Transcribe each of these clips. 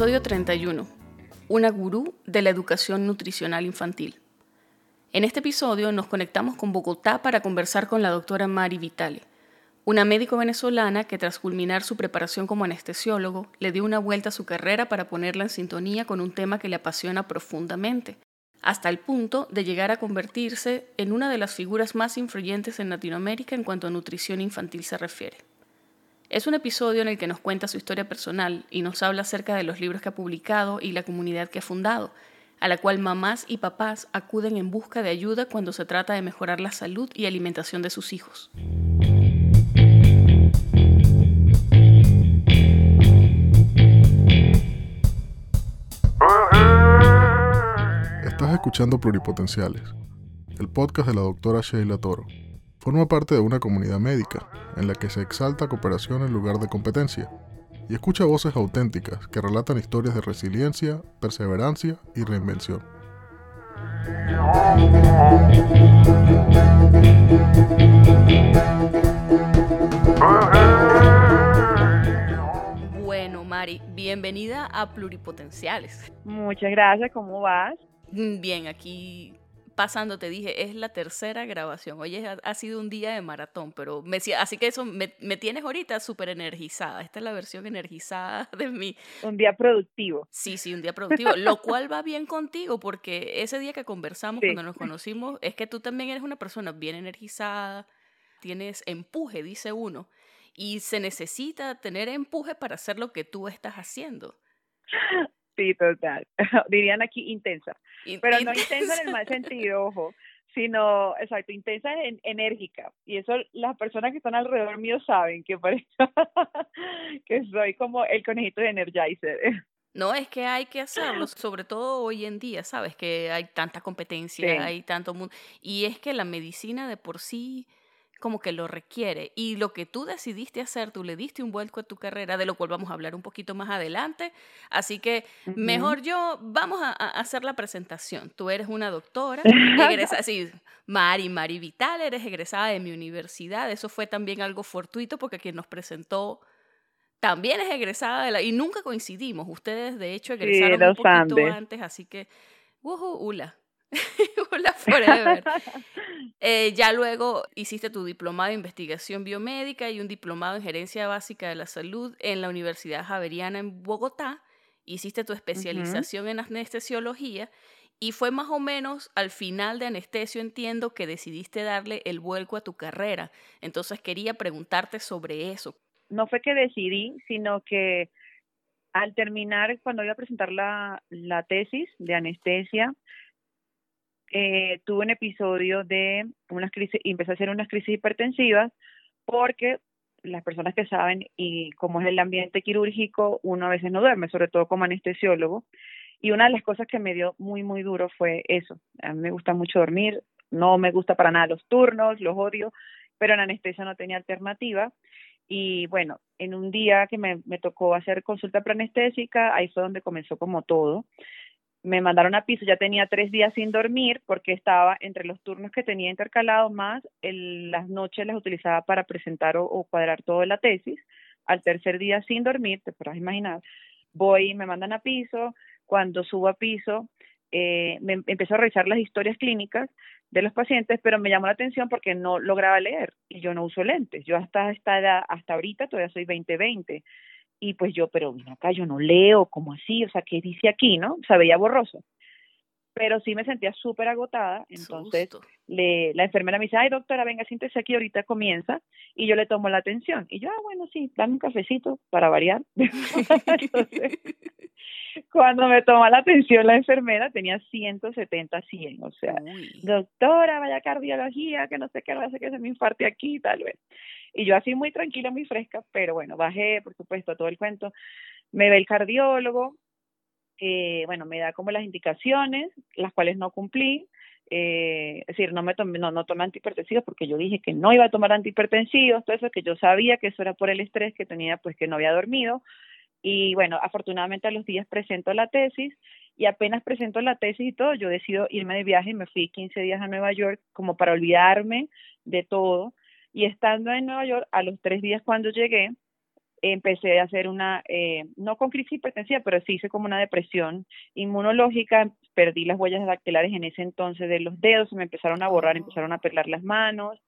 Episodio 31. Una gurú de la educación nutricional infantil. En este episodio nos conectamos con Bogotá para conversar con la doctora Mari Vitale, una médico venezolana que tras culminar su preparación como anestesiólogo le dio una vuelta a su carrera para ponerla en sintonía con un tema que le apasiona profundamente, hasta el punto de llegar a convertirse en una de las figuras más influyentes en Latinoamérica en cuanto a nutrición infantil se refiere. Es un episodio en el que nos cuenta su historia personal y nos habla acerca de los libros que ha publicado y la comunidad que ha fundado, a la cual mamás y papás acuden en busca de ayuda cuando se trata de mejorar la salud y alimentación de sus hijos. Estás escuchando Pluripotenciales, el podcast de la doctora Sheila Toro. Forma parte de una comunidad médica en la que se exalta cooperación en lugar de competencia y escucha voces auténticas que relatan historias de resiliencia, perseverancia y reinvención. Bueno, Mari, bienvenida a Pluripotenciales. Muchas gracias, ¿cómo vas? Bien, aquí pasando, te dije, es la tercera grabación. Oye, ha, sido un día de maratón, pero me, así que eso me, tienes ahorita súper energizada. Esta es la versión energizada de mí. Un día productivo. Sí, sí, un día productivo, lo cual va bien contigo porque ese día que conversamos, cuando nos conocimos, es que tú también eres una persona bien energizada, tienes empuje, dice uno, y se necesita tener empuje para hacer lo que tú estás haciendo. Sí, total. Dirían aquí intensa. Pero no intensa en el mal sentido, ojo, sino, exacto, intensa en, enérgica. Y eso las personas que están alrededor mío saben que parece que soy como el conejito de Energizer. No, es que hay que hacerlo, sobre todo hoy en día, ¿sabes? Que hay tanta competencia, hay tanto mundo. Y es que la medicina de por sí como que lo requiere. Y lo que tú decidiste hacer, tú le diste un vuelco a tu carrera, de lo cual vamos a hablar un poquito más adelante. Así que mejor yo, vamos a, hacer la presentación. Tú eres una doctora, egresada, sí, Mari, Mari Vital, eres egresada de mi universidad. Eso fue también algo fortuito porque quien nos presentó también es egresada de la... Y nunca coincidimos. Ustedes, de hecho, egresaron un poquito antes, así que... Wuhu, ula. Hola Forever. Eh, ya luego hiciste tu diplomado de investigación biomédica y un diplomado en gerencia básica de la salud en la Universidad Javeriana en Bogotá. Hiciste tu especialización en anestesiología y fue más o menos al final de anestesio, entiendo, que decidiste darle el vuelco a tu carrera. Entonces quería preguntarte sobre eso. No fue que decidí, sino que al terminar, cuando iba a presentar la, la tesis de anestesia, eh, tuve un episodio de unas crisis, empecé a hacer unas crisis hipertensivas porque las personas que saben y cómo es el ambiente quirúrgico, uno a veces no duerme, sobre todo como anestesiólogo. Y una de las cosas que me dio muy, muy duro fue eso. A mí me gusta mucho dormir, no me gusta para nada los turnos, los odio, pero en anestesia no tenía alternativa. Y bueno, en un día que me, me tocó hacer consulta preanestésica, ahí fue donde comenzó como todo me mandaron a piso, ya tenía tres días sin dormir porque estaba entre los turnos que tenía intercalados más las noches las utilizaba para presentar o, cuadrar toda la tesis. Al tercer día sin dormir, te podrás imaginar, voy me mandan a piso. Cuando subo a piso, eh, me empiezo a revisar las historias clínicas de los pacientes, pero me llamó la atención porque no lograba leer y yo no uso lentes. Yo hasta esta edad, hasta ahorita todavía soy 20-20 y pues yo, pero mira acá, yo no leo, como así? O sea, ¿qué dice aquí, no? O sea, veía borroso. Pero sí me sentía súper agotada, entonces le, la enfermera me dice, ay doctora, venga, siéntese aquí, ahorita comienza, y yo le tomo la atención. Y yo, ah, bueno, sí, dame un cafecito para variar. entonces, cuando me toma la atención la enfermera, tenía 170, 100, o sea, doctora, vaya cardiología, que no sé qué, hace que se me infarte aquí, tal vez. Y yo así muy tranquila, muy fresca, pero bueno, bajé, por supuesto, todo el cuento. Me ve el cardiólogo, eh, bueno, me da como las indicaciones, las cuales no cumplí. Eh, es decir, no me tomé, no, no tomé antihipertensivos porque yo dije que no iba a tomar antihipertensivos, todo eso que yo sabía que eso era por el estrés que tenía, pues que no había dormido. Y bueno, afortunadamente a los días presento la tesis y apenas presento la tesis y todo, yo decido irme de viaje y me fui 15 días a Nueva York como para olvidarme de todo y estando en Nueva York, a los tres días cuando llegué, empecé a hacer una, eh, no con crisis hipertensiva, pero sí hice como una depresión inmunológica, perdí las huellas dactilares en ese entonces de los dedos, se me empezaron a borrar, empezaron a pelar las manos,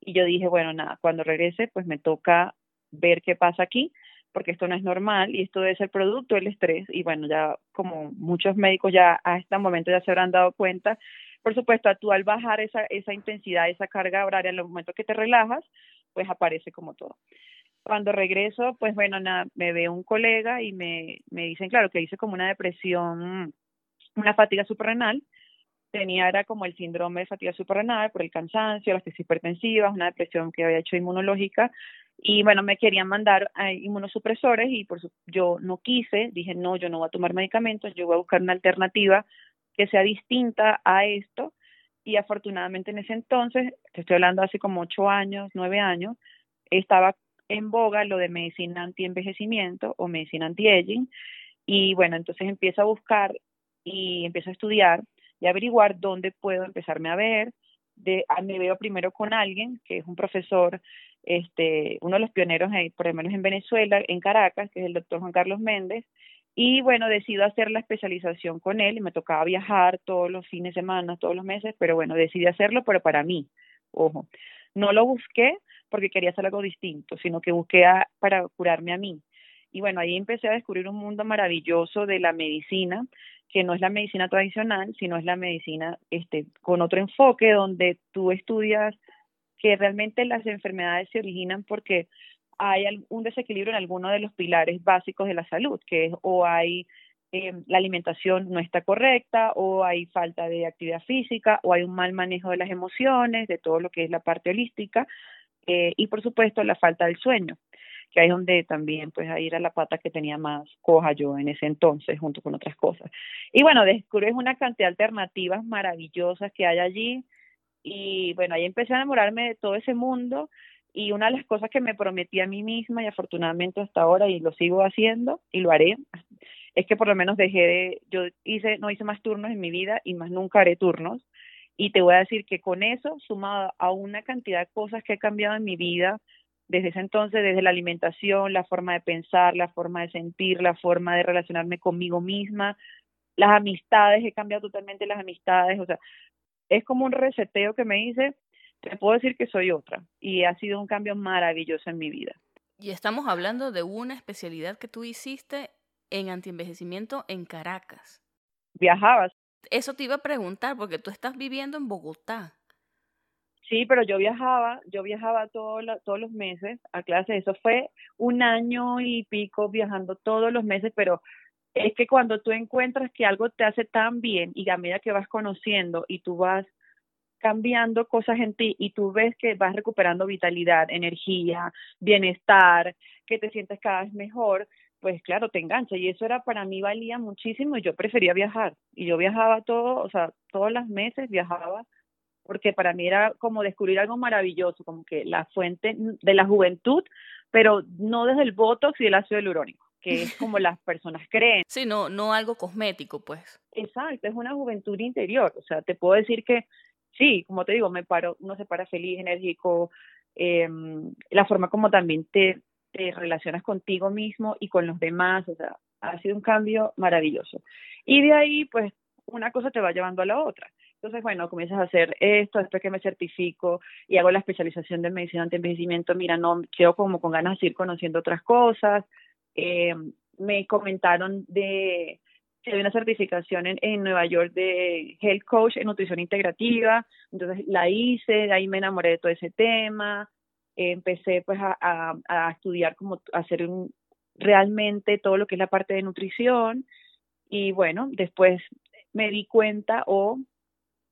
y yo dije, bueno, nada, cuando regrese, pues me toca ver qué pasa aquí, porque esto no es normal y esto debe ser producto del estrés, y bueno, ya como muchos médicos ya a este momento ya se habrán dado cuenta, por supuesto, tú al bajar esa, esa intensidad, esa carga horaria en los momentos que te relajas, pues aparece como todo. Cuando regreso, pues bueno, me ve un colega y me, me dicen, claro, que hice como una depresión, una fatiga suprarrenal, tenía era como el síndrome de fatiga suprarrenal por el cansancio, las crisis hipertensivas, una depresión que había hecho inmunológica. Y bueno, me querían mandar a inmunosupresores y por su, yo no quise, dije no, yo no voy a tomar medicamentos, yo voy a buscar una alternativa que sea distinta a esto. Y afortunadamente en ese entonces, te estoy hablando hace como ocho años, nueve años, estaba en boga lo de medicina anti-envejecimiento o medicina anti-aging. Y bueno, entonces empiezo a buscar y empiezo a estudiar y averiguar dónde puedo empezarme a ver. De, me veo primero con alguien que es un profesor, este, uno de los pioneros, por lo menos en Venezuela, en Caracas, que es el doctor Juan Carlos Méndez, y bueno, decido hacer la especialización con él y me tocaba viajar todos los fines de semana, todos los meses, pero bueno, decidí hacerlo, pero para mí, ojo, no lo busqué porque quería hacer algo distinto, sino que busqué para curarme a mí. Y bueno, ahí empecé a descubrir un mundo maravilloso de la medicina, que no es la medicina tradicional, sino es la medicina este, con otro enfoque donde tú estudias que realmente las enfermedades se originan porque hay un desequilibrio en alguno de los pilares básicos de la salud, que es o hay eh, la alimentación no está correcta, o hay falta de actividad física, o hay un mal manejo de las emociones, de todo lo que es la parte holística, eh, y por supuesto la falta del sueño que ahí es donde también pues ahí era la pata que tenía más coja yo en ese entonces junto con otras cosas. Y bueno, descubres una cantidad de alternativas maravillosas que hay allí y bueno, ahí empecé a enamorarme de todo ese mundo y una de las cosas que me prometí a mí misma y afortunadamente hasta ahora y lo sigo haciendo y lo haré es que por lo menos dejé de yo hice no hice más turnos en mi vida y más nunca haré turnos y te voy a decir que con eso sumado a una cantidad de cosas que he cambiado en mi vida desde ese entonces, desde la alimentación, la forma de pensar, la forma de sentir, la forma de relacionarme conmigo misma, las amistades, he cambiado totalmente las amistades, o sea, es como un reseteo que me dice, te puedo decir que soy otra y ha sido un cambio maravilloso en mi vida. Y estamos hablando de una especialidad que tú hiciste en antienvejecimiento en Caracas. Viajabas. Eso te iba a preguntar porque tú estás viviendo en Bogotá. Sí, pero yo viajaba, yo viajaba todos los meses a clases. Eso fue un año y pico viajando todos los meses, pero es que cuando tú encuentras que algo te hace tan bien y a medida que vas conociendo y tú vas cambiando cosas en ti y tú ves que vas recuperando vitalidad, energía, bienestar, que te sientes cada vez mejor, pues claro, te engancha. Y eso era para mí valía muchísimo y yo prefería viajar. Y yo viajaba todo, o sea, todos los meses viajaba porque para mí era como descubrir algo maravilloso, como que la fuente de la juventud, pero no desde el botox y el ácido hialurónico, que es como las personas creen. Sí, no, no algo cosmético, pues. Exacto, es una juventud interior, o sea, te puedo decir que sí, como te digo, me paro, uno se para feliz, enérgico, eh, la forma como también te, te relacionas contigo mismo y con los demás, o sea, ha sido un cambio maravilloso. Y de ahí, pues, una cosa te va llevando a la otra. Entonces, bueno, comienzas a hacer esto, después que me certifico y hago la especialización de medicina anti-envejecimiento, mira, no, quedo como con ganas de ir conociendo otras cosas. Eh, me comentaron de que hay una certificación en Nueva York de Health Coach en nutrición integrativa, entonces la hice, de ahí me enamoré de todo ese tema, empecé pues a, a, estudiar como hacer un, realmente todo lo que es la parte de nutrición y bueno, después me di cuenta o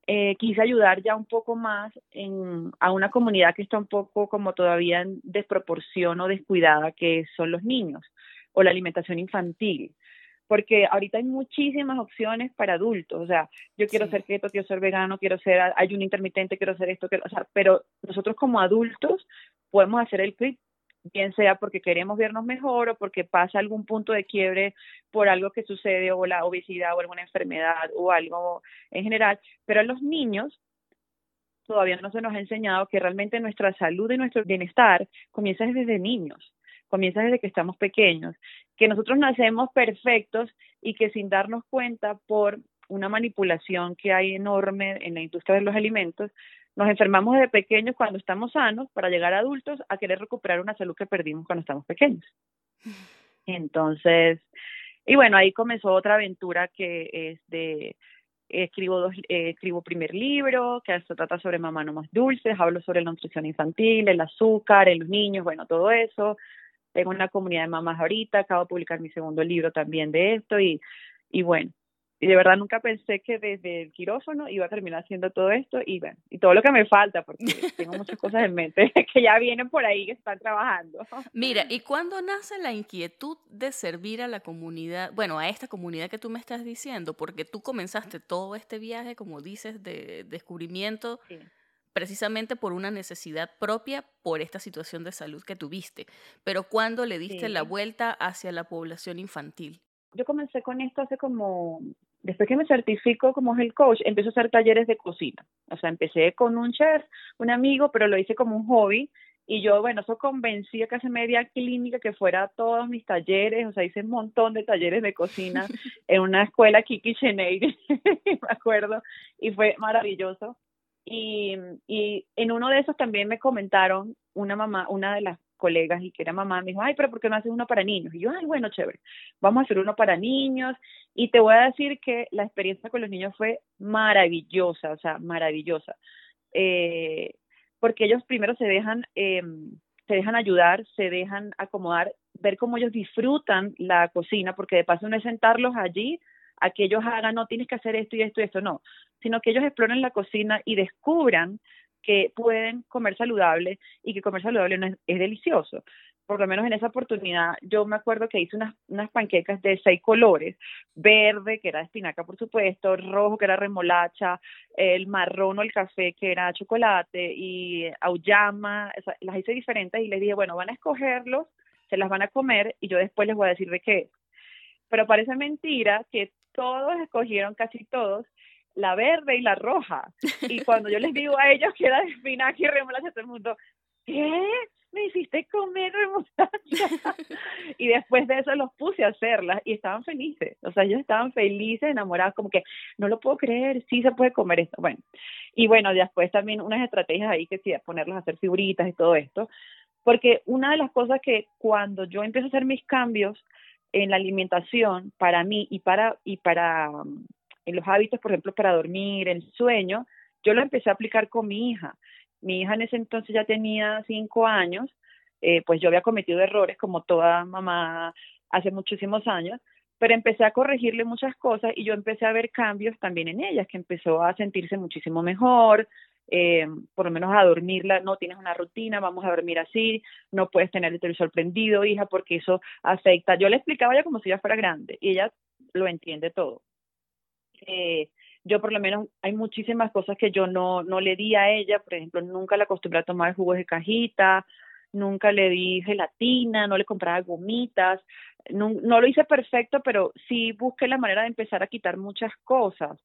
eh, quise ayudar ya un poco más en, a una comunidad que está un poco como todavía en desproporción o descuidada, que son los niños o la alimentación infantil. Porque ahorita hay muchísimas opciones para adultos, o sea, yo quiero ser keto, quiero ser vegano, quiero ser ayuno intermitente, quiero hacer esto, quiero, o sea, pero nosotros como adultos podemos hacer el clic bien sea porque queremos vernos mejor o porque pasa algún punto de quiebre por algo que sucede o la obesidad o alguna enfermedad o algo en general, pero a los niños todavía no se nos ha enseñado que realmente nuestra salud y nuestro bienestar comienza desde niños. Comienza desde que estamos pequeños, que nosotros nacemos perfectos y que sin darnos cuenta por una manipulación que hay enorme en la industria de los alimentos, nos enfermamos de pequeños cuando estamos sanos para llegar a adultos a querer recuperar una salud que perdimos cuando estamos pequeños. Entonces, y bueno, ahí comenzó otra aventura que es de escribo dos, eh, escribo primer libro que se trata sobre mamá no más dulces, hablo sobre la nutrición infantil, el azúcar, en los niños, bueno, todo eso. Tengo una comunidad de mamás ahorita, acabo de publicar mi segundo libro también de esto y, y bueno, y de verdad nunca pensé que desde el quirófano iba a terminar haciendo todo esto y bueno, y todo lo que me falta, porque tengo muchas cosas en mente que ya vienen por ahí, que están trabajando. Mira, ¿y cuándo nace la inquietud de servir a la comunidad, bueno, a esta comunidad que tú me estás diciendo? Porque tú comenzaste todo este viaje, como dices, de descubrimiento. Precisamente por una necesidad propia por esta situación de salud que tuviste. Pero ¿cuándo le diste la vuelta hacia la población infantil? Yo comencé con esto hace como después que me certifico como el coach, empecé a hacer talleres de cocina. O sea, empecé con un chef, un amigo, pero lo hice como un hobby. Y yo, bueno, eso convencía que hace media clínica que fuera a todos mis talleres. O sea, hice un montón de talleres de cocina en una escuela Kiki Cheneide, me acuerdo. Y fue maravilloso. Y, y en uno de esos también me comentaron una mamá, una de las colegas y que era mamá, me dijo, ay, pero ¿por qué no haces uno para niños? Y yo, ay, bueno, chévere, vamos a hacer uno para niños. Y te voy a decir que la experiencia con los niños fue maravillosa, o sea, maravillosa. Eh, porque ellos primero se dejan, eh, se dejan ayudar, se dejan acomodar, ver cómo ellos disfrutan la cocina, porque de paso no es sentarlos allí a que ellos hagan, no tienes que hacer esto y esto y esto, no, sino que ellos exploren la cocina y descubran que pueden comer saludable y que comer saludable no es, delicioso. Por lo menos en esa oportunidad, yo me acuerdo que hice unas, unas panquecas de seis colores, verde, que era espinaca, por supuesto, rojo, que era remolacha, el marrón o el café, que era chocolate, y auyama, las hice diferentes y les dije, bueno, van a escogerlos, se las van a comer y yo después les voy a decir de qué. Pero parece mentira que todos escogieron, casi todos, la verde y la roja. Y cuando yo les digo a ellos que era de espinaca y remolacha, todo el mundo, ¿qué? Me hiciste comer remolacha. y después de eso los puse a hacerlas y estaban felices. O sea, ellos estaban felices, enamorados, como que no lo puedo creer, sí se puede comer esto. Bueno, y bueno, después también unas estrategias ahí que sí, ponerlos a hacer figuritas y todo esto. Porque una de las cosas que cuando yo empiezo a hacer mis cambios en la alimentación para mí y para y para en los hábitos, por ejemplo, para dormir, el sueño, yo lo empecé a aplicar con mi hija. Mi hija en ese entonces ya tenía cinco años, eh, pues yo había cometido errores como toda mamá hace muchísimos años, pero empecé a corregirle muchas cosas y yo empecé a ver cambios también en ella, que empezó a sentirse muchísimo mejor, eh, por lo menos a dormirla, no tienes una rutina, vamos a dormir así, no puedes tener el televisor prendido, hija, porque eso afecta. Yo le explicaba ya como si ella fuera grande y ella lo entiende todo. Eh, yo por lo menos hay muchísimas cosas que yo no, no le di a ella, por ejemplo, nunca la acostumbré a tomar jugos de cajita, nunca le di gelatina, no le compraba gomitas, no, no lo hice perfecto, pero sí busqué la manera de empezar a quitar muchas cosas.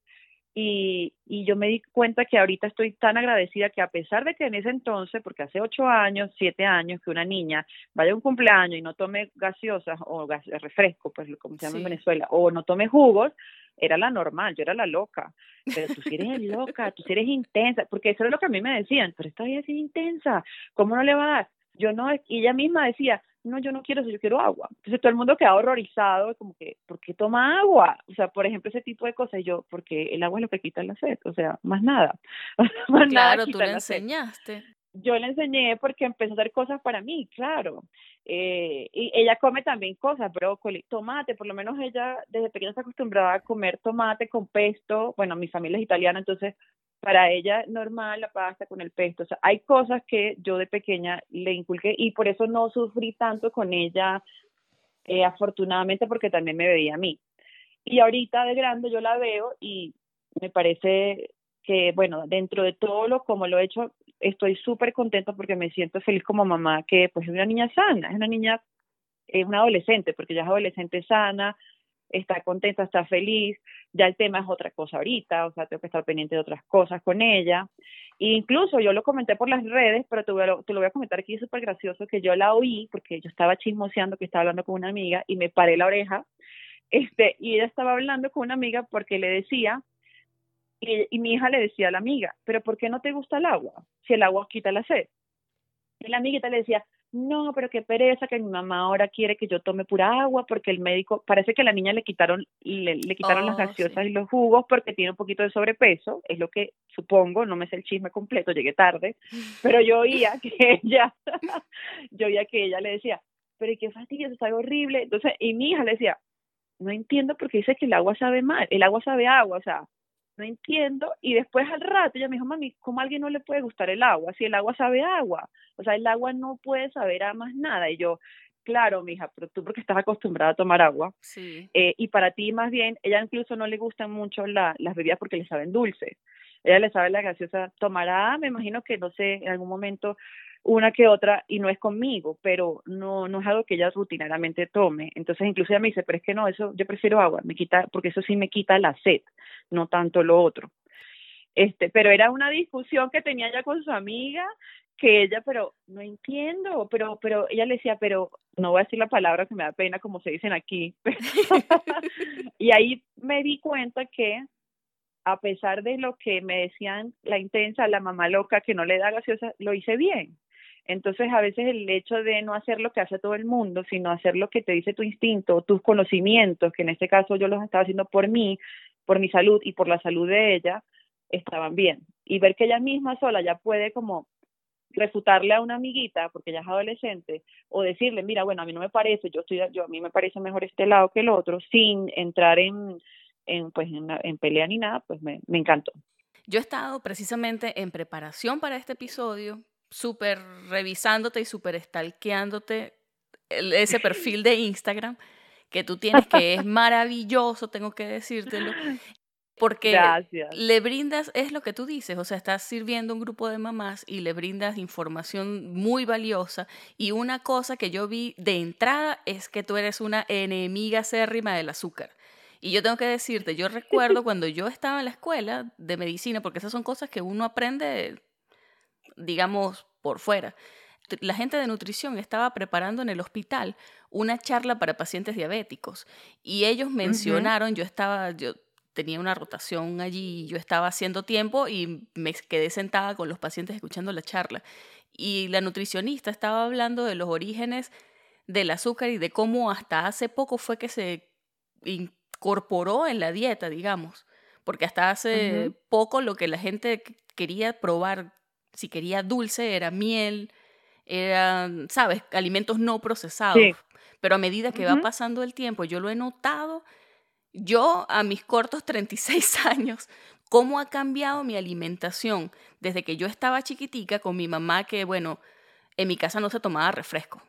Y, y yo me di cuenta que ahorita estoy tan agradecida que a pesar de que en ese entonces, porque hace ocho años, siete años, que una niña vaya a un cumpleaños y no tome gaseosas o gas, refresco, pues como se llama en Venezuela, o no tome jugos, era la normal, yo era la loca. Pero tú sí eres loca, tú sí eres intensa, porque eso es lo que a mí me decían, pero esta vida es intensa, ¿cómo no le va a dar? Yo no, y ella misma decía, no, yo no quiero eso, yo quiero agua. Entonces todo el mundo queda horrorizado, como que, ¿por qué toma agua? O sea, por ejemplo, ese tipo de cosas. Y yo, porque el agua es lo que quita la sed, o sea, más nada. claro, tú le enseñaste. Yo le enseñé porque empezó a hacer cosas para mí, claro. Eh, y ella come también cosas, brócoli, tomate, por lo menos ella desde pequeña está acostumbrada a comer tomate con pesto. Bueno, mi familia es italiana, entonces para ella normal la pasta con el pesto. O sea, hay cosas que yo de pequeña le inculqué y por eso no sufrí tanto con ella, eh, afortunadamente, porque también me veía a mí. Y ahorita de grande yo la veo y me parece que, bueno, dentro de todo lo como lo he hecho, estoy súper contenta porque me siento feliz como mamá, que pues es una niña sana, es una niña, es una adolescente, porque ya es adolescente sana, está contenta, está feliz, ya el tema es otra cosa ahorita, o sea, tengo que estar pendiente de otras cosas con ella. E incluso yo lo comenté por las redes, pero te, lo, voy a comentar aquí, súper gracioso, que yo la oí, porque yo estaba chismoseando, que estaba hablando con una amiga, y me paré la oreja, este, y ella estaba hablando con una amiga porque le decía, y, y mi hija le decía a la amiga, pero ¿por qué no te gusta el agua? Si el agua quita la sed. Y la amiguita le decía, no, pero qué pereza que mi mamá ahora quiere que yo tome pura agua porque el médico, parece que a la niña le quitaron, le, le quitaron las oh, gaseosas y los jugos porque tiene un poquito de sobrepeso, es lo que supongo, no me sé el chisme completo, llegué tarde, pero yo oía que ella, yo oía que ella le decía, pero qué fastidio, eso está horrible, entonces, y mi hija le decía, no entiendo por qué dice que el agua sabe mal, el agua sabe agua, o sea, no entiendo. Y después al rato ella me dijo, mami, ¿cómo a alguien no le puede gustar el agua? Si el agua sabe agua. O sea, el agua no puede saber a más nada. Y yo, claro, mija, pero tú porque estás acostumbrada a tomar agua. Sí. Eh, y para ti más bien, ella incluso no le gustan mucho la, las bebidas porque le saben dulces. Ella le sabe la gaseosa, tomará, me imagino que, no sé, en algún momento una que otra y no es conmigo, pero no no es algo que ella rutinariamente tome. Entonces incluso ella me dice, pero es que no, eso yo prefiero agua, me quita porque eso sí me quita la sed, no tanto lo otro. Este, pero era una discusión que tenía ya con su amiga que ella, pero no entiendo, pero pero ella le decía, pero no voy a decir la palabra que me da pena como se dicen aquí. y ahí me di cuenta que a pesar de lo que me decían la intensa, la mamá loca que no le da gaseosa, lo hice bien. Entonces, a veces el hecho de no hacer lo que hace todo el mundo, sino hacer lo que te dice tu instinto, tus conocimientos, que en este caso yo los estaba haciendo por mí, por mi salud y por la salud de ella, estaban bien. Y ver que ella misma sola ya puede como refutarle a una amiguita, porque ella es adolescente, o decirle, mira, bueno, a mí no me parece, yo estoy, yo a mí me parece mejor este lado que el otro, sin entrar en, en pues en, en pelea ni nada, pues me, me encantó. Yo he estado precisamente en preparación para este episodio súper revisándote y súper stalkeándote ese perfil de Instagram que tú tienes, que es maravilloso, tengo que decírtelo. Porque le brindas, es lo que tú dices, o sea, estás sirviendo un grupo de mamás y le brindas información muy valiosa. Y una cosa que yo vi de entrada es que tú eres una enemiga acérrima del azúcar. Y yo tengo que decirte, yo recuerdo cuando yo estaba en la escuela de medicina, porque esas son cosas que uno aprende digamos, por fuera. La gente de nutrición estaba preparando en el hospital una charla para pacientes diabéticos y ellos mencionaron, yo estaba, yo tenía una rotación allí, yo estaba haciendo tiempo y me quedé sentada con los pacientes escuchando la charla. Y la nutricionista estaba hablando de los orígenes del azúcar y de cómo hasta hace poco fue que se incorporó en la dieta, digamos, porque hasta hace poco lo que la gente quería probar si quería dulce era miel, eran, ¿sabes? Alimentos no procesados. Pero a medida que va pasando el tiempo, yo lo he notado, yo a mis cortos 36 años, cómo ha cambiado mi alimentación desde que yo estaba chiquitica con mi mamá que, bueno, en mi casa no se tomaba refresco.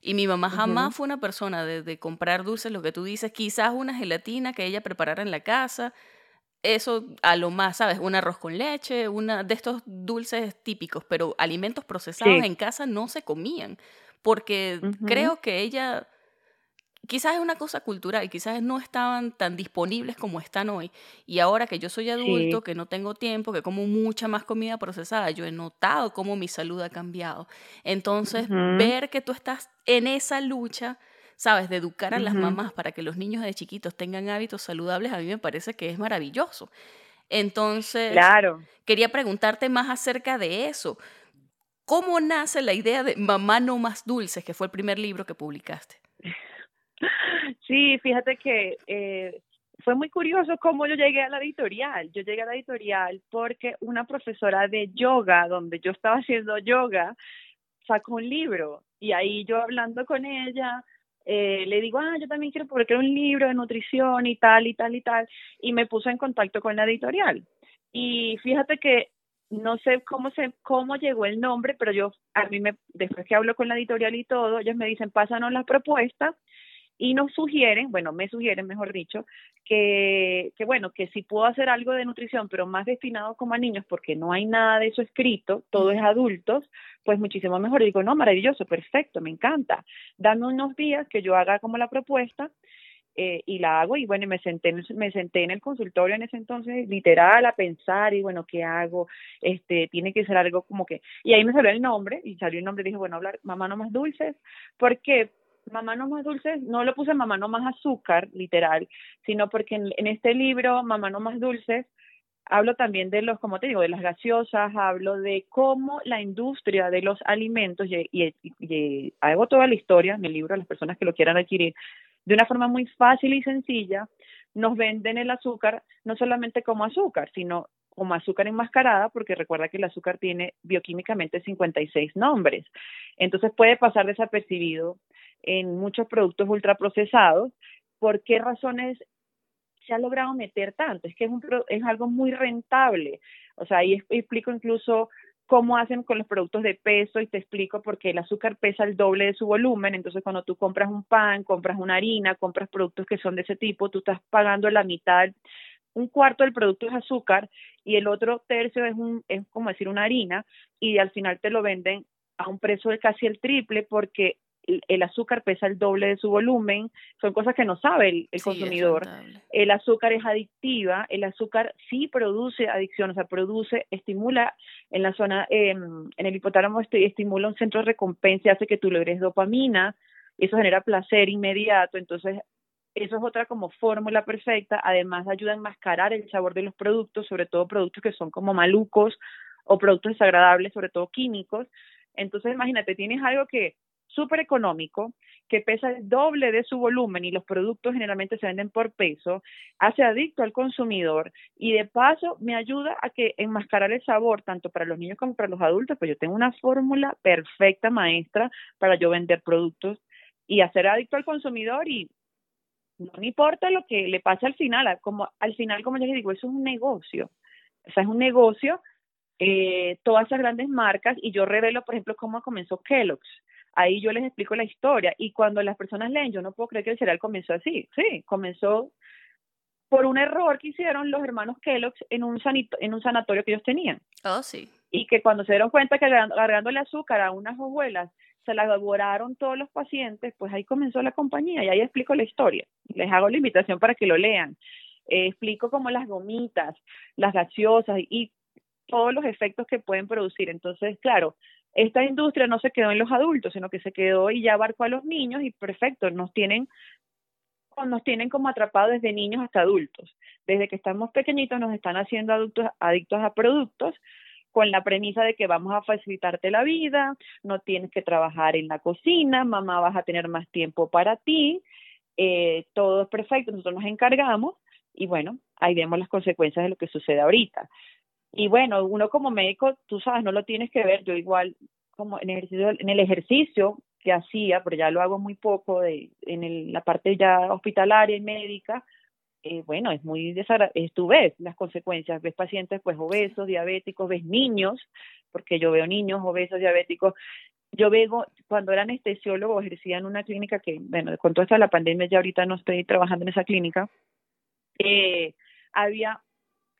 Y mi mamá jamás fue una persona de, de, comprar dulces, lo que tú dices, quizás una gelatina que ella preparara en la casa, eso a lo más, ¿sabes? Un arroz con leche, una de estos dulces típicos, pero alimentos procesados en casa no se comían, porque creo que ella, quizás es una cosa cultural, quizás no estaban tan disponibles como están hoy. Y ahora que yo soy adulto, que no tengo tiempo, que como mucha más comida procesada, yo he notado cómo mi salud ha cambiado. Entonces, ver que tú estás en esa lucha ¿sabes? De educar a las mamás para que los niños de chiquitos tengan hábitos saludables, a mí me parece que es maravilloso. Entonces, claro. quería preguntarte más acerca de eso. ¿Cómo nace la idea de Mamá no más dulces, que fue el primer libro que publicaste? Sí, fíjate que eh, fue muy curioso cómo yo llegué a la editorial. Yo llegué a la editorial porque una profesora de yoga, donde yo estaba haciendo yoga, sacó un libro y ahí yo hablando con ella, eh, le digo, ah, yo también quiero publicar un libro de nutrición y tal y tal y tal, y me puso en contacto con la editorial. Y fíjate que no sé cómo se cómo llegó el nombre, pero yo a mí me después que hablo con la editorial y todo, ellos me dicen, "Pásanos las propuestas." Y nos sugieren, bueno, me sugieren, mejor dicho, que, que bueno, que si puedo hacer algo de nutrición, pero más destinado como a niños, porque no hay nada de eso escrito, todo es adultos, pues muchísimo mejor. Y digo, no, maravilloso, perfecto, me encanta. Dame unos días que yo haga como la propuesta eh, y la hago y bueno, me senté, me senté en el consultorio en ese entonces literal a pensar y bueno, ¿qué hago? Este, tiene que ser algo como que, y ahí me salió el nombre y salió el nombre y dije, bueno, hablar mamá no más dulces, porque mamá no más dulces, no lo puse mamá no más azúcar, literal, sino porque en, este libro, mamá no más dulces, hablo también de los, como te digo, de las gaseosas, hablo de cómo la industria de los alimentos, y, y, hago toda la historia en el libro a las personas que lo quieran adquirir, de una forma muy fácil y sencilla, nos venden el azúcar no solamente como azúcar, sino como azúcar enmascarada, porque recuerda que el azúcar tiene bioquímicamente 56 nombres. Entonces puede pasar desapercibido en muchos productos ultraprocesados. ¿Por qué razones se ha logrado meter tanto? Es que es, un, es algo muy rentable. O sea, ahí explico incluso cómo hacen con los productos de peso y te explico por qué el azúcar pesa el doble de su volumen, entonces cuando tú compras un pan, compras una harina, compras productos que son de ese tipo, tú estás pagando la mitad, un cuarto del producto es azúcar y el otro tercio es un es como decir una harina y al final te lo venden a un precio de casi el triple porque el azúcar pesa el doble de su volumen, son cosas que no sabe el, consumidor. El azúcar es adictiva, el azúcar sí produce adicción, o sea, produce, estimula en la zona, em, en el hipotálamo este, estimula un centro de recompensa, hace que tú logres dopamina, eso genera placer inmediato, entonces eso es otra como fórmula perfecta, además ayuda a enmascarar el sabor de los productos, sobre todo productos que son como malucos o productos desagradables, sobre todo químicos. Entonces, imagínate, tienes algo que súper económico, que pesa el doble de su volumen y los productos generalmente se venden por peso, hace adicto al consumidor y de paso me ayuda a que enmascarar el sabor tanto para los niños como para los adultos, pues yo tengo una fórmula perfecta maestra para yo vender productos y hacer adicto al consumidor y no me importa lo que le pase al final, como al final como ya les digo, eso es un negocio. O sea, es un negocio eh, todas esas grandes marcas y yo revelo, por ejemplo, cómo comenzó Kellogg's ahí yo les explico la historia y cuando las personas leen, yo no puedo creer que el cereal comenzó así, sí, comenzó por un error que hicieron los hermanos Kellogg's en un, en un sanatorio que ellos tenían. Oh, sí. Y que cuando se dieron cuenta que agregándole azúcar a unas hojuelas se la devoraron todos los pacientes, pues ahí comenzó la compañía y ahí explico la historia. Les hago la invitación para que lo lean. Eh, explico como las gomitas, las gaseosas y todos los efectos que pueden producir. Entonces, claro, esta industria no se quedó en los adultos, sino que se quedó y ya abarcó a los niños y perfecto, nos tienen nos tienen como atrapados desde niños hasta adultos. Desde que estamos pequeñitos nos están haciendo adultos adictos a productos con la premisa de que vamos a facilitarte la vida, no tienes que trabajar en la cocina, mamá vas a tener más tiempo para ti, eh, todo es perfecto, nosotros nos encargamos y bueno, ahí vemos las consecuencias de lo que sucede ahorita. Y bueno, uno como médico, tú sabes, no lo tienes que ver, yo igual como en, ejercicio, en el ejercicio que hacía, pero ya lo hago muy poco de, en la parte ya hospitalaria y médica, eh, bueno, es muy desagradable, tú ves las consecuencias, ves pacientes pues obesos, diabéticos, ves niños, porque yo veo niños obesos, diabéticos, yo veo, cuando era anestesiólogo, ejercía en una clínica que, bueno, con toda esta la pandemia ya ahorita no estoy trabajando en esa clínica, eh, había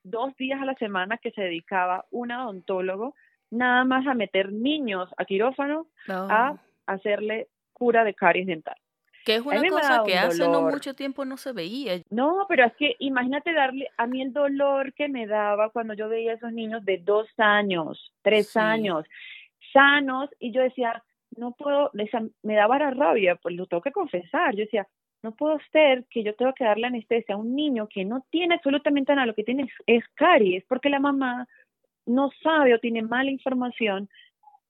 dos días a la semana que se dedicaba un odontólogo nada más a meter niños a quirófano a hacerle cura de caries dental. Que es una cosa que hace no mucho tiempo no se veía. No, pero es que imagínate darle a mí el dolor que me daba cuando yo veía a esos niños de dos años, tres años, sanos, y yo decía, no puedo, me daba la rabia, pues lo tengo que confesar. Yo decía, no puedo ser que yo tenga que darle anestesia a un niño que no tiene absolutamente nada, lo que tiene es, caries, porque la mamá no sabe o tiene mala información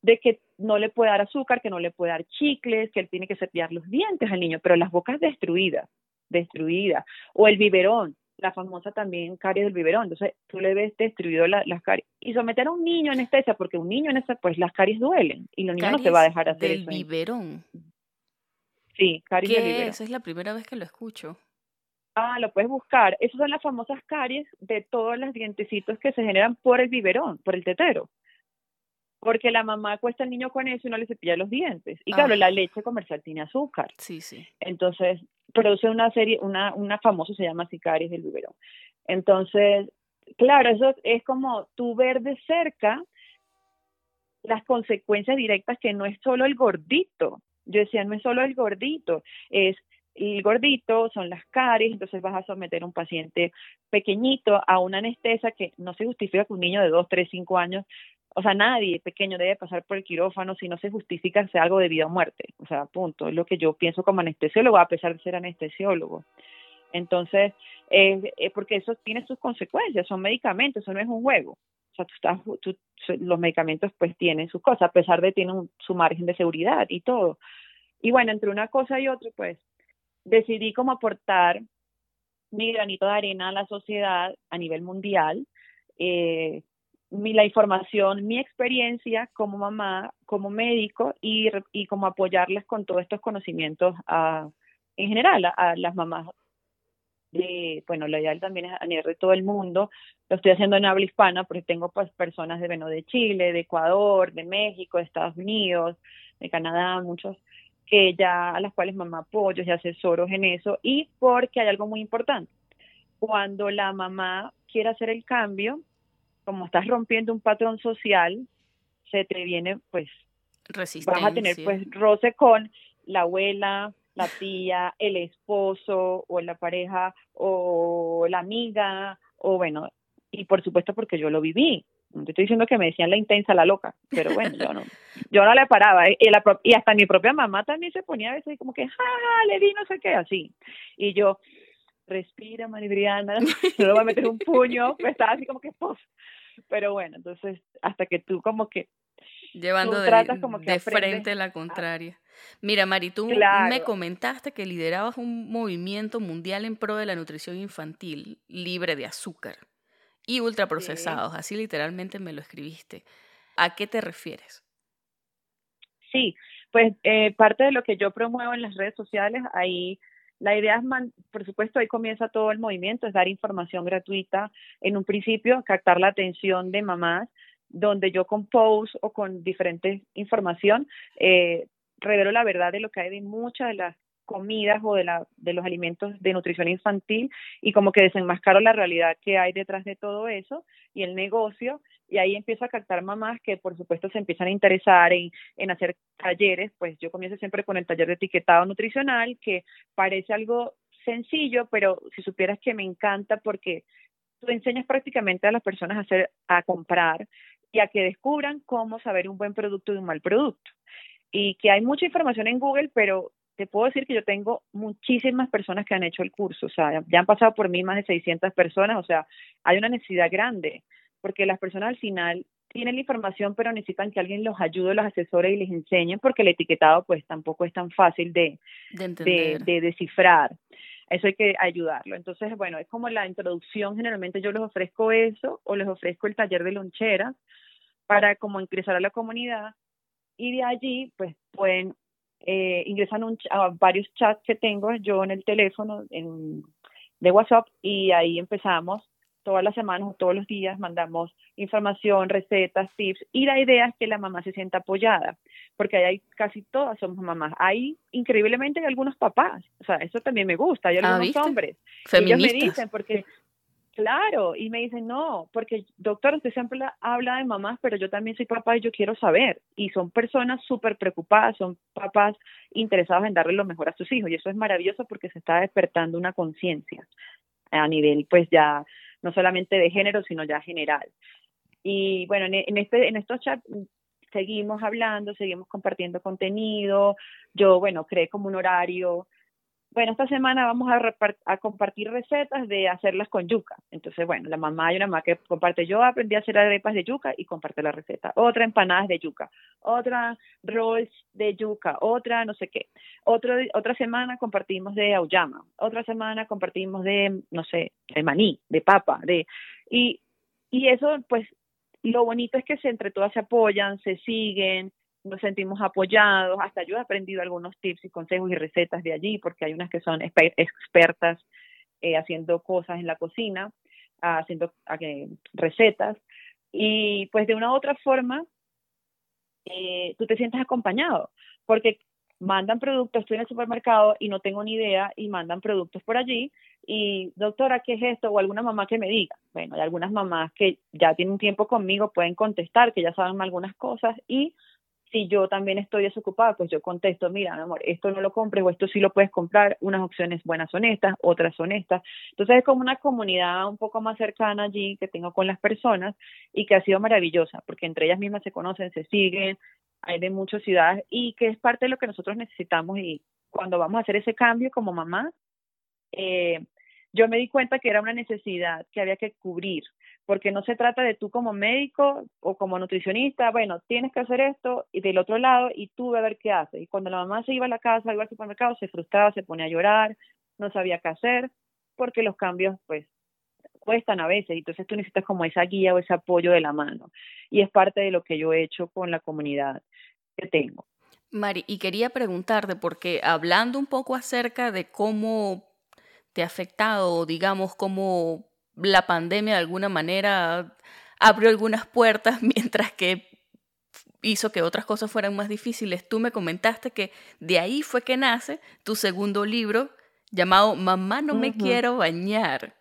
de que no le puede dar azúcar, que no le puede dar chicles, que él tiene que cepillar los dientes al niño, pero las bocas destruidas, destruidas, o el biberón, la famosa también caries del biberón, entonces tú le ves destruido las caries. Y someter a un niño a anestesia, porque un niño en esa, pues las caries duelen, y los niños no se va a dejar hacer del biberón. Sí, caries ¿Qué es? Es la primera vez que lo escucho. Ah, lo puedes buscar. Esas son las famosas caries de todos los dientecitos que se generan por el biberón, por el tetero. Porque la mamá cuesta al niño con eso y no le cepilla los dientes. Y claro, la leche comercial tiene azúcar. Sí, sí. Entonces, produce una serie, una, una famosa se llama caries del biberón. Entonces, claro, eso es como tú ver de cerca las consecuencias directas que no es solo el gordito, yo decía, no es solo el gordito, es el gordito, son las caries, entonces vas a someter a un paciente pequeñito a una anestesia que no se justifica que un niño de 2, 3, 5 años, o sea, nadie pequeño debe pasar por el quirófano si no se justifica sea algo de vida o muerte, o sea, punto, es lo que yo pienso como anestesiólogo, a pesar de ser anestesiólogo. Entonces, eh, porque eso tiene sus consecuencias, son medicamentos, eso no es un juego. O sea, tú estás, tú, los medicamentos pues tienen sus cosas, a pesar de tienen su margen de seguridad y todo. Y bueno, entre una cosa y otra, pues decidí como aportar mi granito de arena a la sociedad a nivel mundial, eh, mi, la información, mi experiencia como mamá, como médico y, y como apoyarles con todos estos conocimientos a, en general a, las mamás de, bueno, lo ideal también es a nivel de todo el mundo, lo estoy haciendo en habla hispana porque tengo pues personas de, bueno, de Chile, de Ecuador, de México, de Estados Unidos, de Canadá, muchos que ya a las cuales mamá apoyo y asesoros en eso. Y porque hay algo muy importante. Cuando la mamá quiere hacer el cambio, como estás rompiendo un patrón social, se te viene pues vas a tener pues roce con la abuela, la tía, el esposo o la pareja o la amiga o bueno, y por supuesto porque yo lo viví. No te estoy diciendo que me decían la intensa, la loca, pero bueno, yo no, yo no le paraba. Y, la, y hasta mi propia mamá también se ponía a veces como que, ja, le di no sé qué, así. Y yo, respira, Maribriana, no le voy a meter un puño, pues estaba así como que, pues. Pero bueno, entonces, hasta que tú como que Llevando de, como de frente la contraria. Mira, Mari, tú me comentaste que liderabas un movimiento mundial en pro de la nutrición infantil libre de azúcar y ultraprocesados, así literalmente me lo escribiste. ¿A qué te refieres? Sí, pues eh, parte de lo que yo promuevo en las redes sociales, ahí la idea es, por supuesto, ahí comienza todo el movimiento, es dar información gratuita. En un principio, captar la atención de mamás, donde yo con o con diferente información eh, revelo la verdad de lo que hay de muchas de las comidas o de, la, de los alimentos de nutrición infantil y como que desenmascaro la realidad que hay detrás de todo eso y el negocio. Y ahí empiezo a captar mamás que por supuesto se empiezan a interesar en, en hacer talleres, pues yo comienzo siempre con el taller de etiquetado nutricional que parece algo sencillo, pero si supieras que me encanta porque tú enseñas prácticamente a las personas a hacer, a comprar y a que descubran cómo saber un buen producto de un mal producto. Y que hay mucha información en Google, pero te puedo decir que yo tengo muchísimas personas que han hecho el curso, o sea, ya han pasado por mí más de 600 personas, o sea, hay una necesidad grande, porque las personas al final tienen la información, pero necesitan que alguien los ayude, los asesore y les enseñe, porque el etiquetado pues tampoco es tan fácil de, de, de, descifrar. Eso hay que ayudarlo. Entonces, bueno, es como la introducción, generalmente yo les ofrezco eso o les ofrezco el taller de loncheras para como ingresar a la comunidad y de allí pues pueden eh, ingresan a varios chats que tengo yo en el teléfono en, de WhatsApp y ahí empezamos todas las semanas todos los días mandamos información, recetas, tips y la idea es que la mamá se sienta apoyada porque ahí casi todas somos mamás. Hay increíblemente algunos papás, o sea, eso también me gusta, hay ah, algunos hombres. Ellos me dicen porque Claro, y me dicen, no, porque doctor, usted siempre habla de mamás, pero yo también soy papá y yo quiero saber. Y son personas súper preocupadas, son papás interesados en darle lo mejor a sus hijos. Y eso es maravilloso porque se está despertando una conciencia a nivel, pues ya, no solamente de género, sino ya general. Y bueno, en, en, este, en estos chats seguimos hablando, seguimos compartiendo contenido. Yo, bueno, creé como un horario bueno, esta semana vamos a, a, compartir recetas de hacerlas con yuca. Entonces, bueno, la mamá y una mamá que comparte, yo aprendí a hacer arepas de yuca y comparte la receta. Otra empanadas de yuca, otra rolls de yuca, otra no sé qué. Otro, otra semana compartimos de auyama, otra semana compartimos de, no sé, de maní, de papa, de... Y, y eso, pues, lo bonito es que se, entre todas se apoyan, se siguen, nos sentimos apoyados, hasta yo he aprendido algunos tips y consejos y recetas de allí, porque hay unas que son expertas eh, haciendo cosas en la cocina, haciendo recetas, y pues de una u otra forma, eh, tú te sientes acompañado, porque mandan productos, estoy en el supermercado y no tengo ni idea, y mandan productos por allí, y doctora, ¿qué es esto? O alguna mamá que me diga. Bueno, hay algunas mamás que ya tienen tiempo conmigo, pueden contestar, que ya saben algunas cosas, y si yo también estoy desocupada, pues yo contesto, mira, mi amor, esto no lo compres o esto sí lo puedes comprar, unas opciones buenas son estas, otras son estas. Entonces es como una comunidad un poco más cercana allí que tengo con las personas y que ha sido maravillosa, porque entre ellas mismas se conocen, se siguen, hay de muchas ciudades y que es parte de lo que nosotros necesitamos y cuando vamos a hacer ese cambio como mamá, eh, yo me di cuenta que era una necesidad que había que cubrir, porque no se trata de tú como médico o como nutricionista, bueno, tienes que hacer esto y del otro lado y tú a ver qué haces. Y cuando la mamá se iba a la casa, iba al supermercado, se frustraba, se ponía a llorar, no sabía qué hacer, porque los cambios pues cuestan a veces, entonces tú necesitas como esa guía o ese apoyo de la mano. Y es parte de lo que yo he hecho con la comunidad que tengo. Mari, y quería preguntarte, porque hablando un poco acerca de cómo te ha afectado, digamos, cómo la pandemia de alguna manera abrió algunas puertas mientras que hizo que otras cosas fueran más difíciles. Tú me comentaste que de ahí fue que nace tu segundo libro llamado Mamá no me quiero bañar.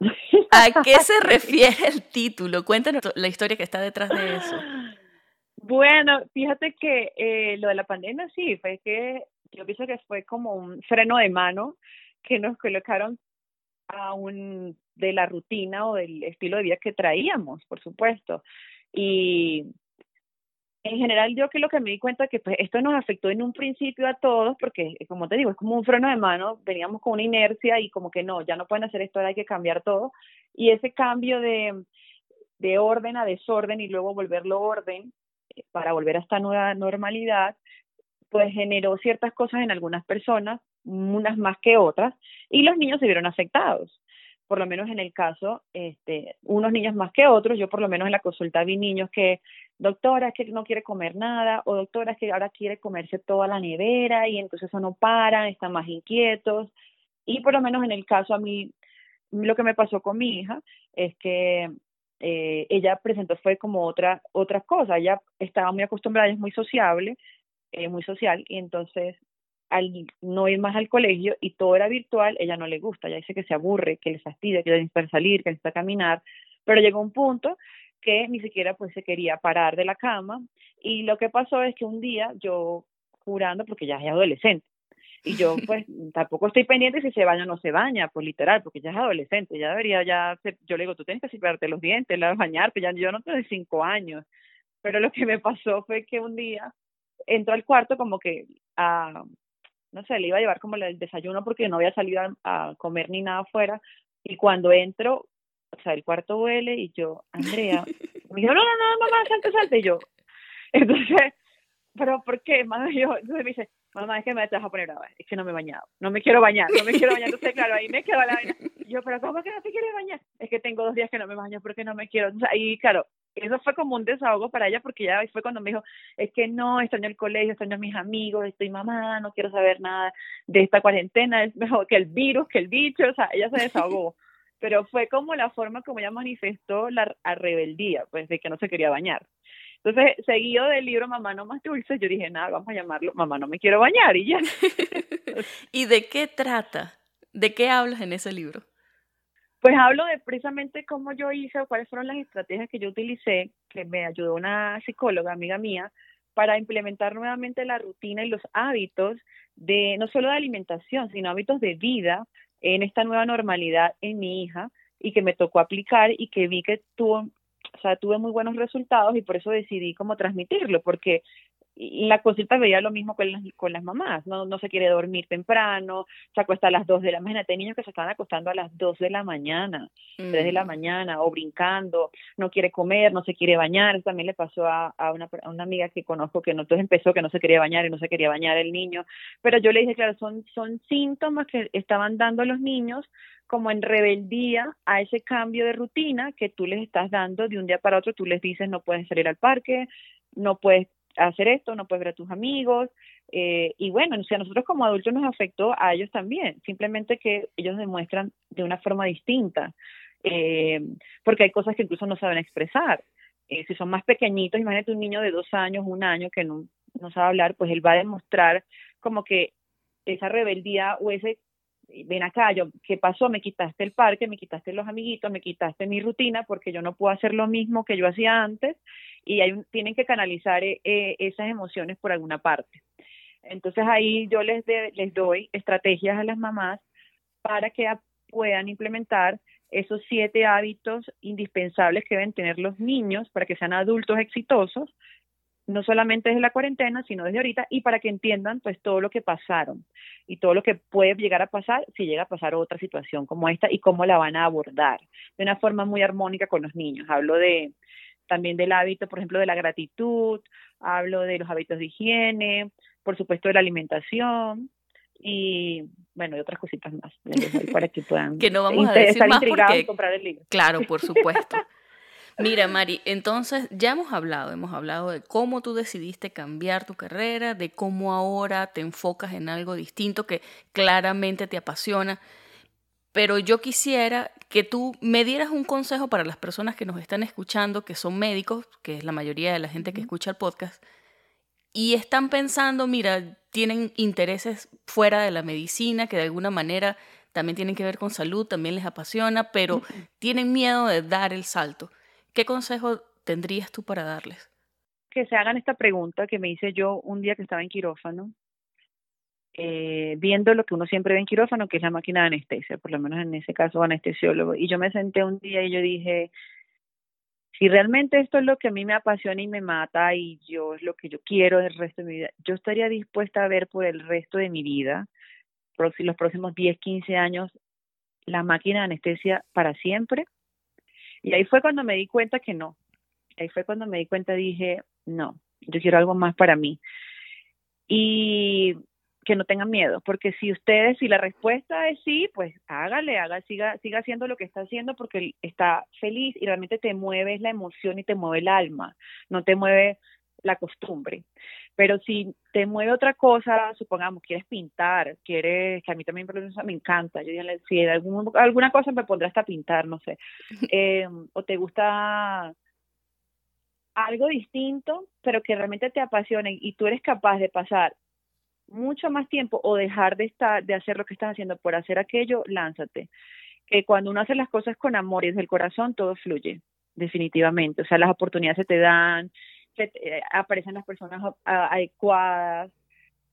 ¿A qué se refiere el título? Cuéntanos la historia que está detrás de eso. Bueno, fíjate que eh, lo de la pandemia sí, fue que yo pienso que fue como un freno de mano que nos colocaron a un de la rutina o del estilo de vida que traíamos, por supuesto. Y en general yo que lo que me di cuenta que pues esto nos afectó en un principio a todos porque como te digo es como un freno de mano veníamos con una inercia y como que no ya no pueden hacer esto ahora hay que cambiar todo y ese cambio de de orden a desorden y luego volverlo orden eh, para volver a esta nueva normalidad pues generó ciertas cosas en algunas personas unas más que otras, y los niños se vieron afectados. Por lo menos en el caso, este, unos niños más que otros, yo por lo menos en la consulta vi niños que, doctora, que no quiere comer nada, o doctora, que ahora quiere comerse toda la nevera y entonces eso no para, están más inquietos. Y por lo menos en el caso a mí, lo que me pasó con mi hija es que eh, ella presentó fue como otra, otra cosa, ella estaba muy acostumbrada, es muy sociable, eh, muy social, y entonces al no ir más al colegio y todo era virtual, ella no le gusta, ella dice que se aburre, que le fastidia, que necesita salir, que necesita caminar, pero llegó un punto que ni siquiera pues se quería parar de la cama. Y lo que pasó es que un día yo jurando porque ya es adolescente y yo pues tampoco estoy pendiente si se baña o no se baña, pues literal, porque ya es adolescente, ya debería ya, yo le digo, tú tienes que cepillarte los dientes, la bañarte, ya yo no tengo cinco años, pero lo que me pasó fue que un día entró al cuarto como que a, no sé, le iba a llevar como el desayuno porque no había salido a, comer ni nada afuera. Y cuando entro, o sea, el cuarto huele y yo, Andrea, me dijo, no, no, no, mamá, salte, salte. Y yo, entonces, pero ¿por qué? Mamá, yo, entonces me dice, mamá, es que me vas a poner brava, es que no me he bañado, no me quiero bañar, no me quiero bañar. Entonces, claro, ahí me quedo la vaina. yo, pero ¿cómo que no te quieres bañar? Es que tengo dos días que no me baño porque no me quiero. Entonces, ahí, claro, eso fue como un desahogo para ella porque ya fue cuando me dijo, es que no, extraño el colegio, extraño a mis amigos, estoy mamá, no quiero saber nada de esta cuarentena, es mejor que el virus, que el bicho, o sea, ella se desahogó. Pero fue como la forma como ella manifestó la rebeldía, pues de que no se quería bañar. Entonces, seguido del libro Mamá no más dulce, yo dije, nada, vamos a llamarlo Mamá no me quiero bañar y ya. ¿Y de qué trata? ¿De qué hablas en ese libro? Pues hablo de precisamente cómo yo hice o cuáles fueron las estrategias que yo utilicé, que me ayudó una psicóloga, amiga mía, para implementar nuevamente la rutina y los hábitos de no solo de alimentación, sino hábitos de vida en esta nueva normalidad en mi hija y que me tocó aplicar y que vi que tuvo, o sea, tuve muy buenos resultados y por eso decidí cómo transmitirlo, porque la consulta veía lo mismo con las, con las mamás, no, no se quiere dormir temprano, se acuesta a las 2 de la mañana, hay niños que se están acostando a las 2 de la mañana, 3 de la mm. mañana, o brincando, no quiere comer, no se quiere bañar, eso también le pasó a, a, una, a una amiga que conozco que no, entonces empezó que no se quería bañar y no se quería bañar el niño, pero yo le dije, claro, son, son síntomas que estaban dando los niños como en rebeldía a ese cambio de rutina que tú les estás dando de un día para otro, tú les dices no puedes salir al parque, no puedes hacer esto, no puedes ver a tus amigos. Eh, y bueno, o sea, a nosotros como adultos nos afectó a ellos también, simplemente que ellos demuestran de una forma distinta, eh, porque hay cosas que incluso no saben expresar. Eh, si son más pequeñitos, imagínate un niño de dos años, un año que no, no sabe hablar, pues él va a demostrar como que esa rebeldía o ese ven acá, yo, ¿qué pasó? Me quitaste el parque, me quitaste los amiguitos, me quitaste mi rutina porque yo no puedo hacer lo mismo que yo hacía antes y hay tienen que canalizar eh, eh, esas emociones por alguna parte. Entonces ahí yo les, les doy estrategias a las mamás para que puedan implementar esos siete hábitos indispensables que deben tener los niños para que sean adultos exitosos, no solamente desde la cuarentena, sino desde ahorita, y para que entiendan pues todo lo que pasaron y todo lo que puede llegar a pasar si llega a pasar otra situación como esta y cómo la van a abordar de una forma muy armónica con los niños. Hablo de también del hábito, por ejemplo, de la gratitud, hablo de los hábitos de higiene, por supuesto de la alimentación, y bueno, y otras cositas más para que puedan que no vamos a decir más porque, comprar el libro. Claro, por supuesto. Mira, Mari, entonces ya hemos hablado, hemos hablado de cómo tú decidiste cambiar tu carrera, de cómo ahora te enfocas en algo distinto que claramente te apasiona, pero yo quisiera que tú me dieras un consejo para las personas que nos están escuchando, que son médicos, que es la mayoría de la gente que escucha el podcast, y están pensando, mira, tienen intereses fuera de la medicina que de alguna manera también tienen que ver con salud, también les apasiona, pero tienen miedo de dar el salto. ¿Qué consejo tendrías tú para darles? Que se hagan esta pregunta que me hice yo un día que estaba en quirófano, eh, viendo lo que uno siempre ve en quirófano, que es la máquina de anestesia, por lo menos en ese caso anestesiólogo. Y yo me senté un día y yo dije, si realmente esto es lo que a mí me apasiona y me mata y yo es lo que yo quiero el resto de mi vida, yo estaría dispuesta a ver por el resto de mi vida, los próximos 10, 15 años, la máquina de anestesia para siempre. Y ahí fue cuando me di cuenta que no. Ahí fue cuando me di cuenta, dije, no, yo quiero algo más para mí. Y que no tengan miedo, porque si ustedes, si la respuesta es sí, pues hágale, haga, siga, siga haciendo lo que está haciendo porque está feliz y realmente te mueve la emoción y te mueve el alma, no te mueve la costumbre. Pero si te mueve otra cosa, supongamos, quieres pintar, quieres, que a mí también me encanta, yo diría, si algún, alguna cosa me pondrá hasta pintar, no sé, eh, o te gusta algo distinto, pero que realmente te apasione y tú eres capaz de pasar mucho más tiempo o dejar de estar, de hacer lo que estás haciendo por hacer aquello, lánzate. Que cuando uno hace las cosas con amor y desde el corazón, todo fluye, definitivamente. O sea, las oportunidades se te dan, eh, aparecen las personas adecuadas.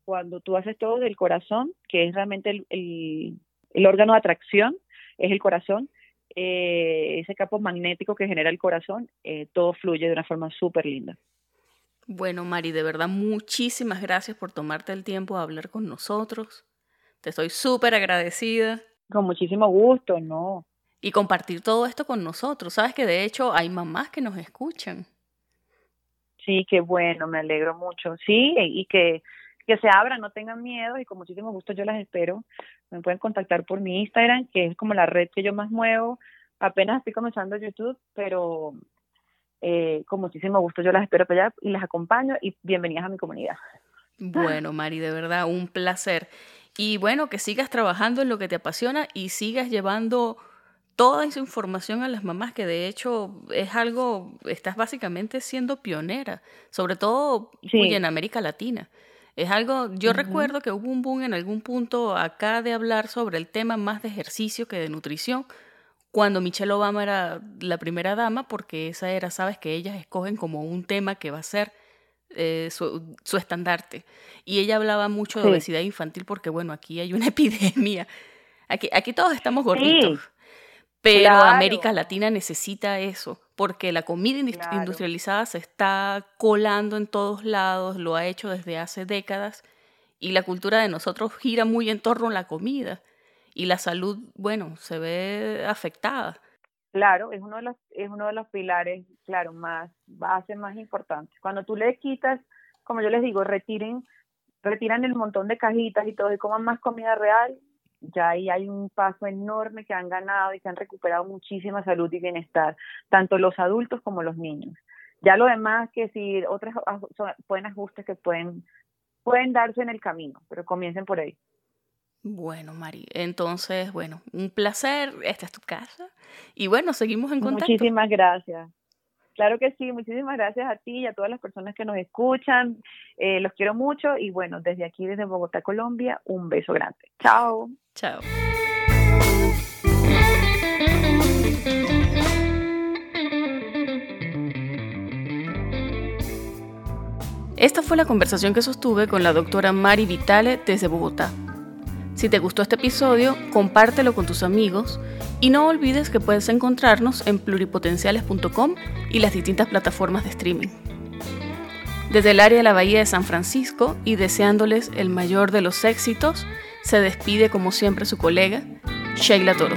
Cuando tú haces todo del corazón, que es realmente el, el, órgano de atracción, es el corazón, eh, ese campo magnético que genera el corazón, eh, todo fluye de una forma súper linda. Bueno, Mari, de verdad, muchísimas gracias por tomarte el tiempo de hablar con nosotros. Te estoy súper agradecida. Con muchísimo gusto, ¿no? Y compartir todo esto con nosotros. Sabes que de hecho hay mamás que nos escuchan. Sí, qué bueno, me alegro mucho. Sí, y que, que se abran, no tengan miedo y con muchísimo gusto yo las espero. Me pueden contactar por mi Instagram, que es como la red que yo más muevo. Apenas estoy comenzando YouTube, pero eh, con muchísimo gusto yo las espero para allá y las acompaño y bienvenidas a mi comunidad. Bueno, Mari, de verdad, un placer. Y bueno, que sigas trabajando en lo que te apasiona y sigas llevando toda esa información a las mamás, que de hecho es algo, estás básicamente siendo pionera, sobre todo en América Latina. Es algo, yo recuerdo que hubo un boom en algún punto acá de hablar sobre el tema más de ejercicio que de nutrición, cuando Michelle Obama era la primera dama, porque esa era, sabes, que ellas escogen como un tema que va a ser eh, su, estandarte. Y ella hablaba mucho de obesidad infantil porque, bueno, aquí hay una epidemia. Aquí, aquí todos estamos gorditos. Pero América Latina necesita eso, porque la comida industrializada se está colando en todos lados, lo ha hecho desde hace décadas, y la cultura de nosotros gira muy en torno a la comida y la salud, bueno, se ve afectada. Claro, es uno de los, es uno de los pilares, claro, más, base más importantes. Cuando tú le quitas, como yo les digo, retiren, retiran el montón de cajitas y todo y coman más comida real, ya ahí hay un paso enorme que han ganado y que han recuperado muchísima salud y bienestar, tanto los adultos como los niños. Ya lo demás que si otros pueden ajustes que pueden pueden darse en el camino, pero comiencen por ahí. Bueno, Mari, entonces, bueno, un placer, esta es tu casa. Y bueno, seguimos en contacto. Muchísimas gracias. Claro que sí, muchísimas gracias a ti y a todas las personas que nos escuchan. Eh, los quiero mucho y bueno, desde aquí, desde Bogotá, Colombia, un beso grande. Chao. Chao. Esta fue la conversación que sostuve con la doctora Mari Vitale desde Bogotá. Si te gustó este episodio, compártelo con tus amigos y no olvides que puedes encontrarnos en pluripotenciales.com y las distintas plataformas de streaming. Desde el área de la Bahía de San Francisco y deseándoles el mayor de los éxitos, se despide como siempre su colega, Sheila Toro.